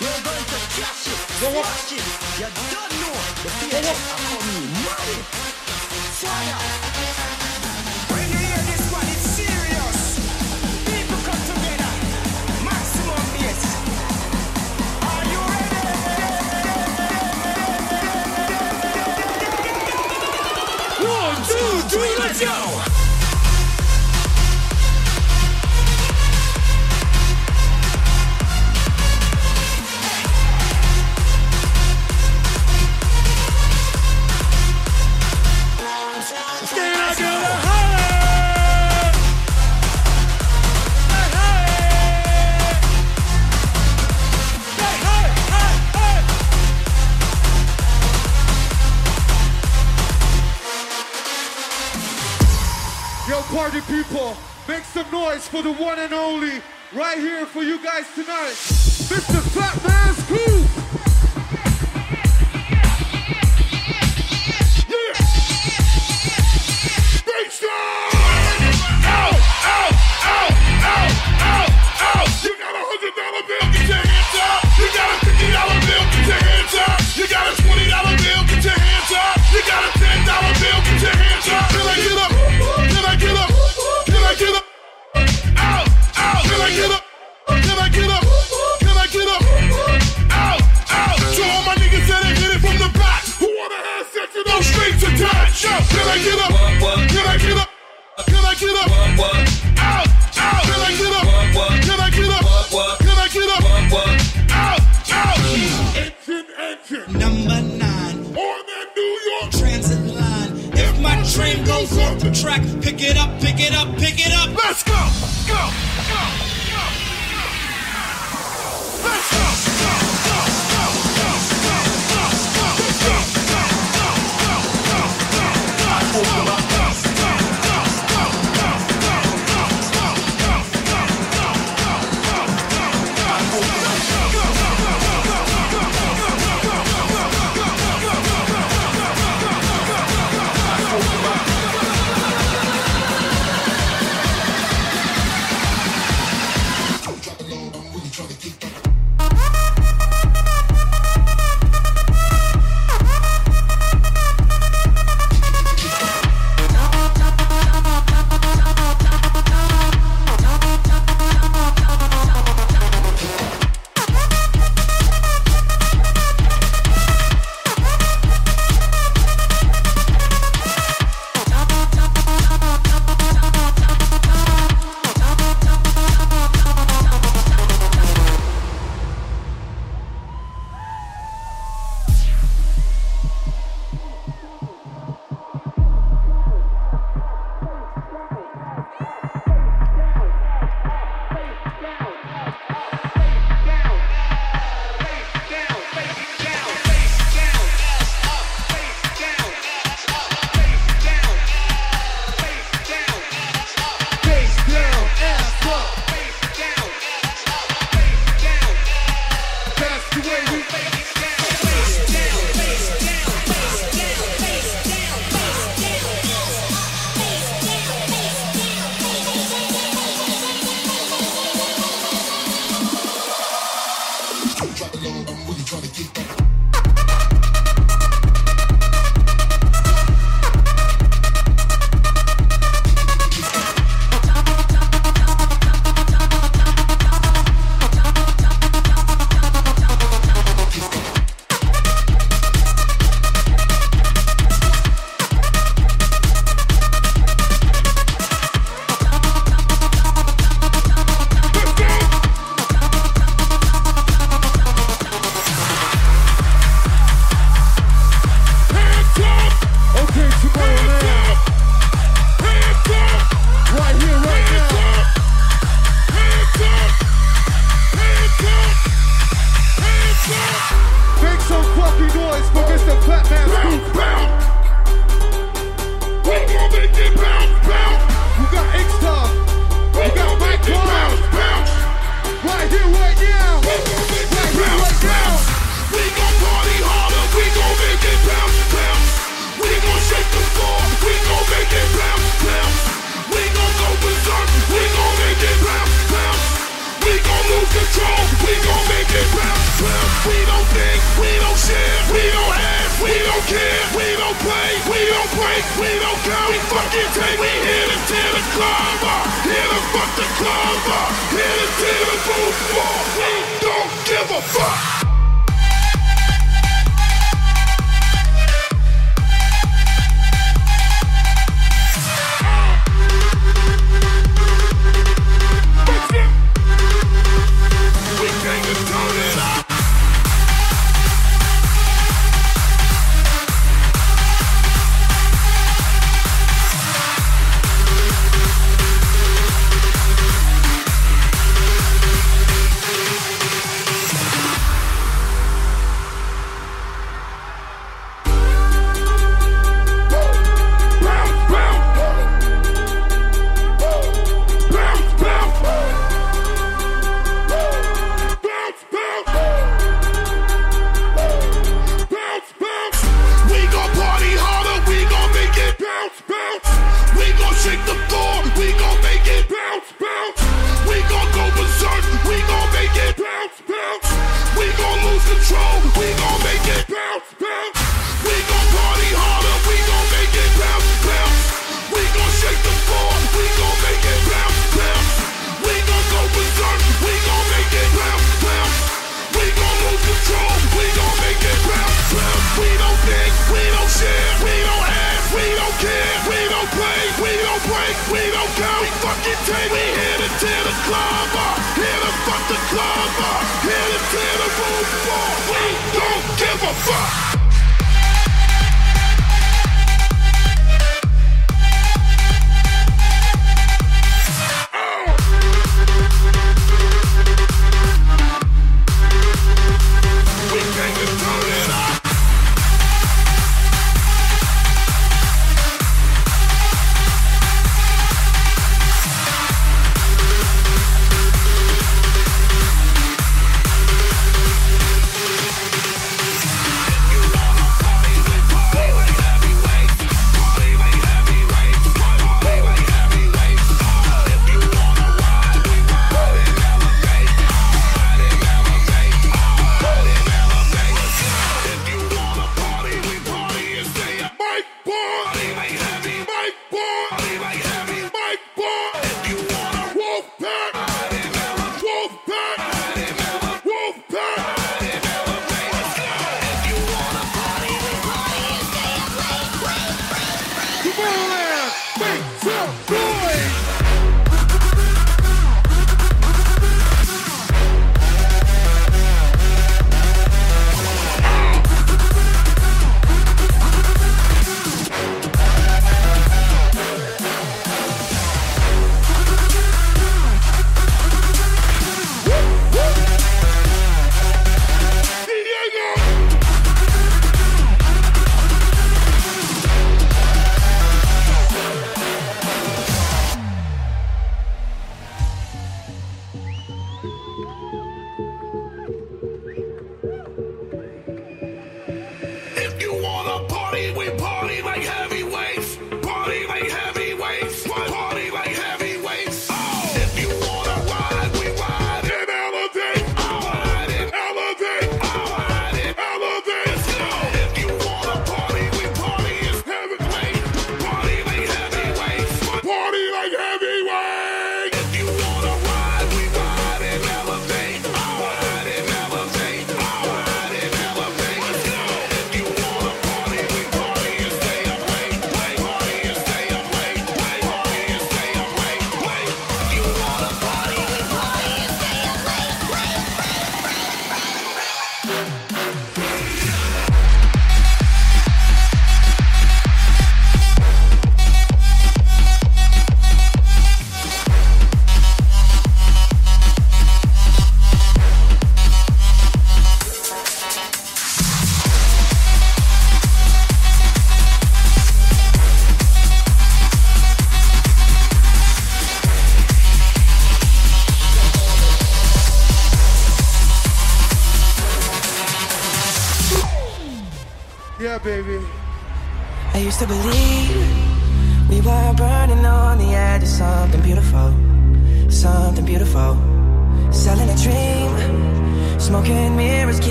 You're going to cash it, smash it. You don't know the paycheck are coming. Money. Fire. When you hear this one, it's serious. People come together. Maximum bass. Are you One, two, three, let's go! For the one and only right here for you guys tonight, Mr. Fat Man Can I get up? Can I get up? Can I get up? Out, out. Can I get up? Can I get up? Can I get up? Out, out. Engine, engine. Number nine, On that New York. transit line. If my train goes off the track, pick it up, pick it up, pick it up. Let's go, go,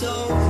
That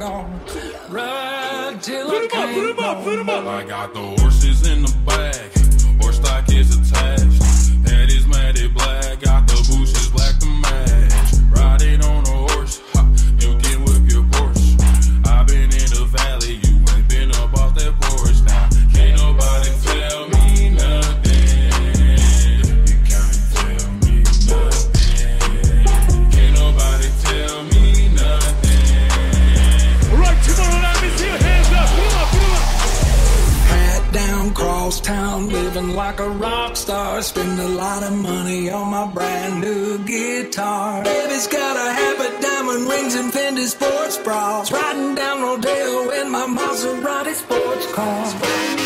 gonna ride till I Put 'em up, put 'em up, put 'em up. I got the horses in the back, horse stock is attached. Star. Spend a lot of money on my brand new guitar. Baby's got a habit, diamond rings, and Fendi sports bras. Riding down Rodeo in my Maserati sports car.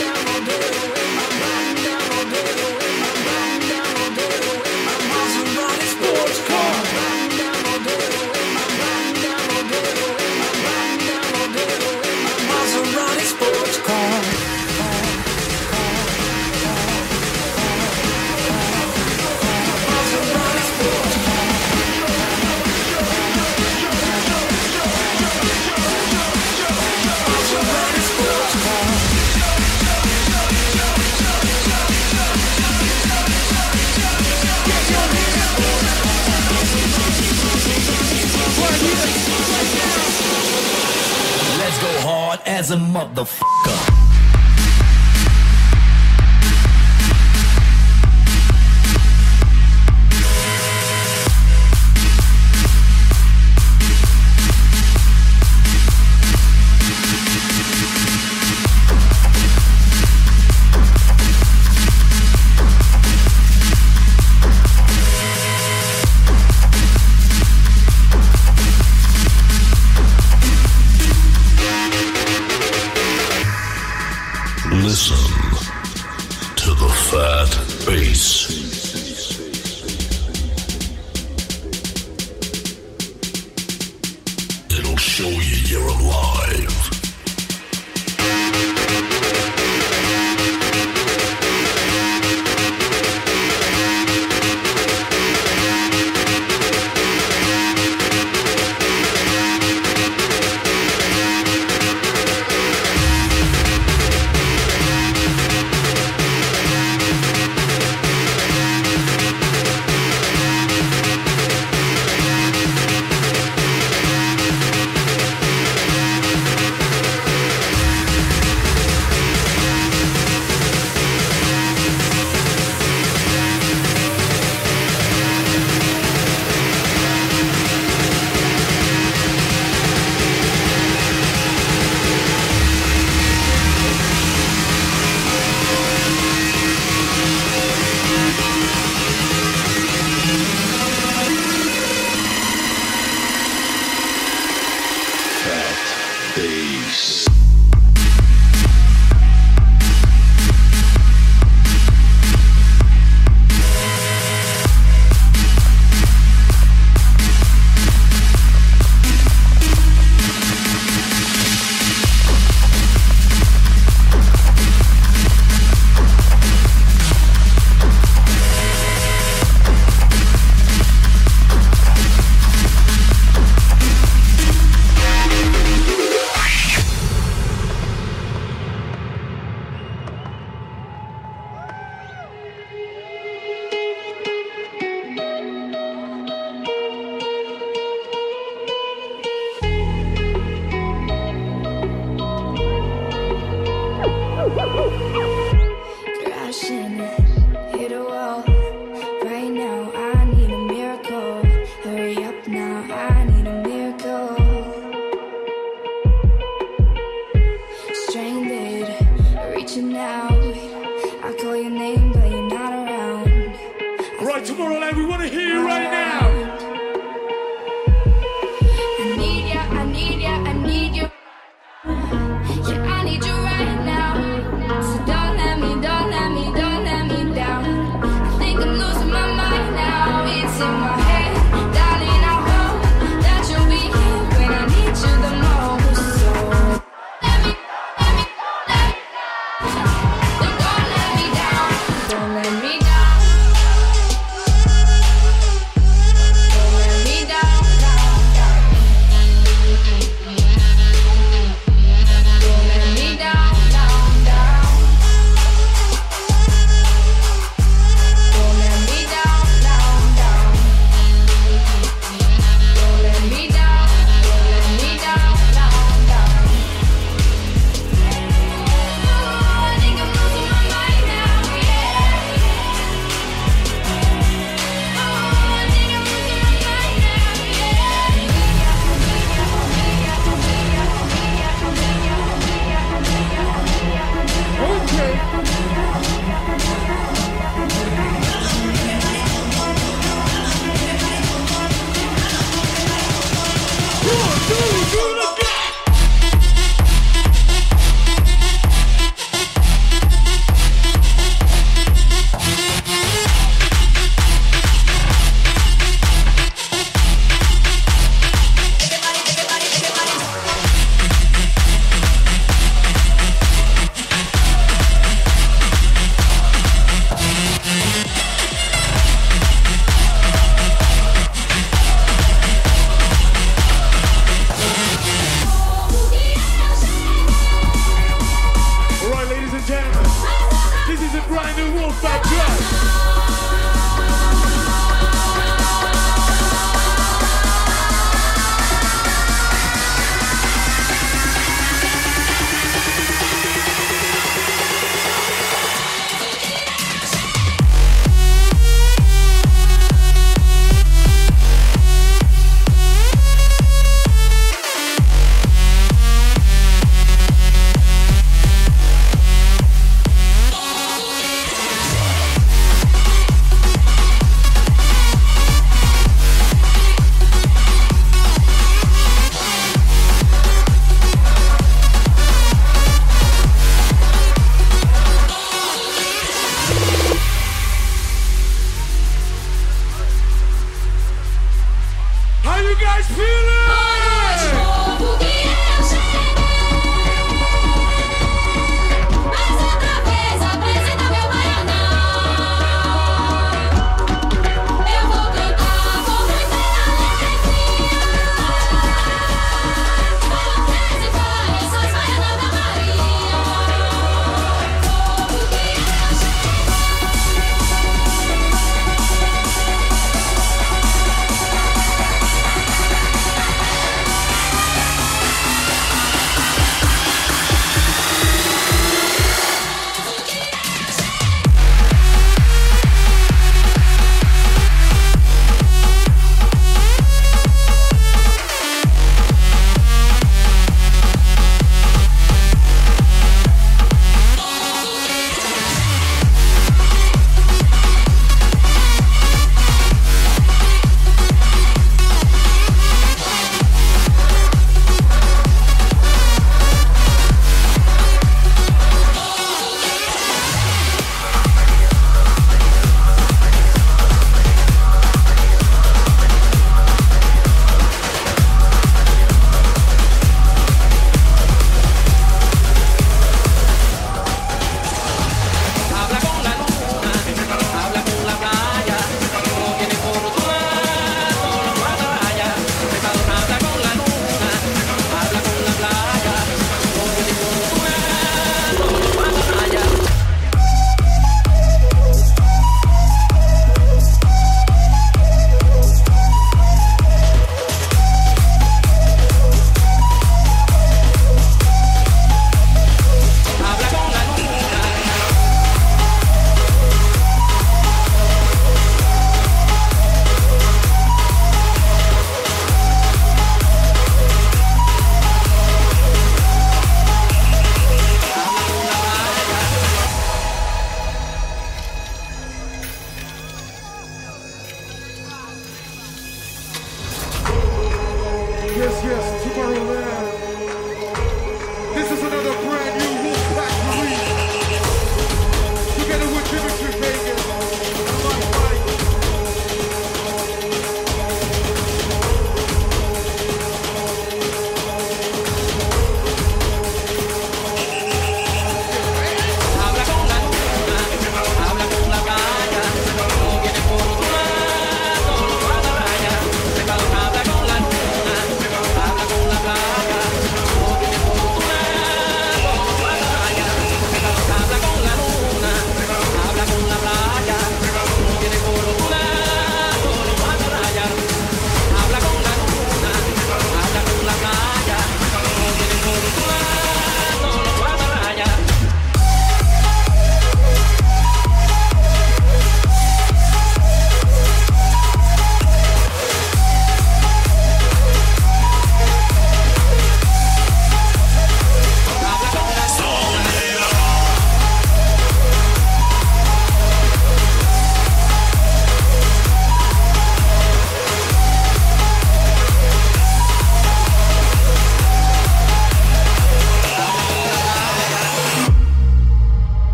As a motherfucker.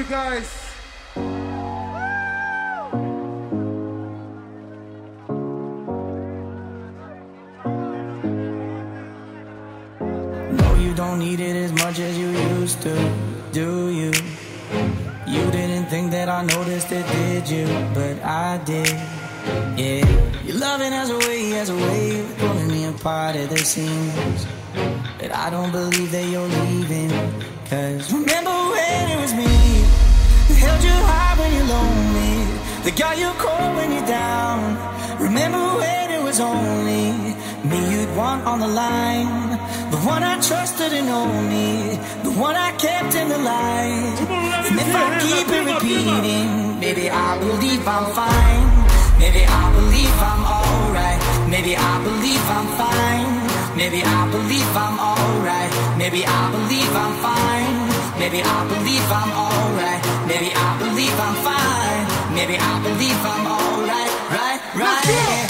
You guys. No, you don't need it as much as you used to, do you? You didn't think that I noticed it, did you? But I did. Yeah, your loving has a way, has a way of pulling me apart at the seams. But I don't believe that you're lonely, guy you cold when you're down. Remember when it was only me you'd want on the line, the one I trusted and me, the one I kept in the light. And if I keep it repeating, maybe I believe I'm fine. Maybe I believe I'm alright. Maybe I believe I'm fine. Maybe I believe I'm alright. Maybe I believe I'm fine. Maybe I believe I'm alright. Maybe I believe I'm fine. Maybe I believe I'm alright. Right, right. No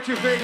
credit for Dimitri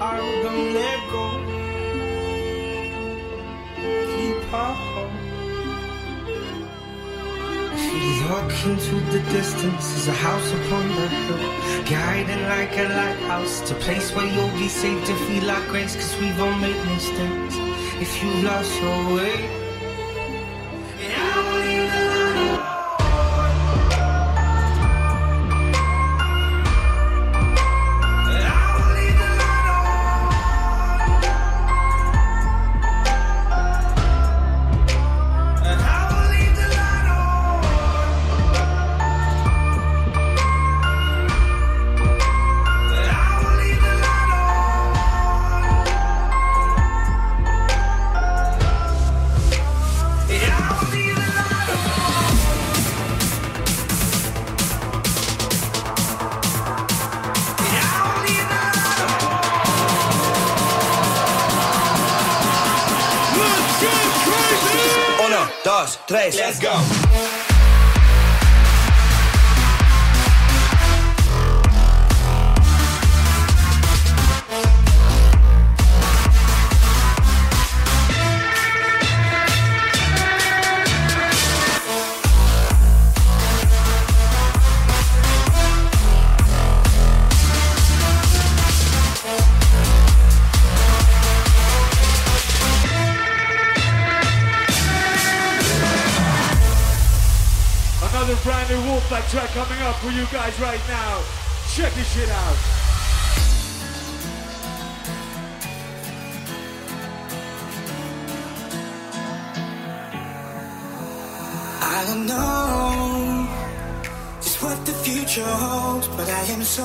are gonna go. Keep hope. If you look into the distance, there's a house upon the hill, guiding like a lighthouse. It's a place where you'll be safe to feel like grace, cause we've all made mistakes. If you lost your way, Wolfpack track coming up for you guys right now. Check this shit out. I don't know just what the future holds, but I am so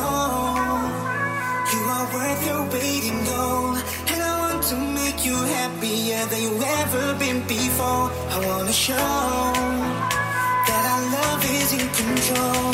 you are worth your weight in gold, and I want to make you happier than you've ever been before. I wanna show that our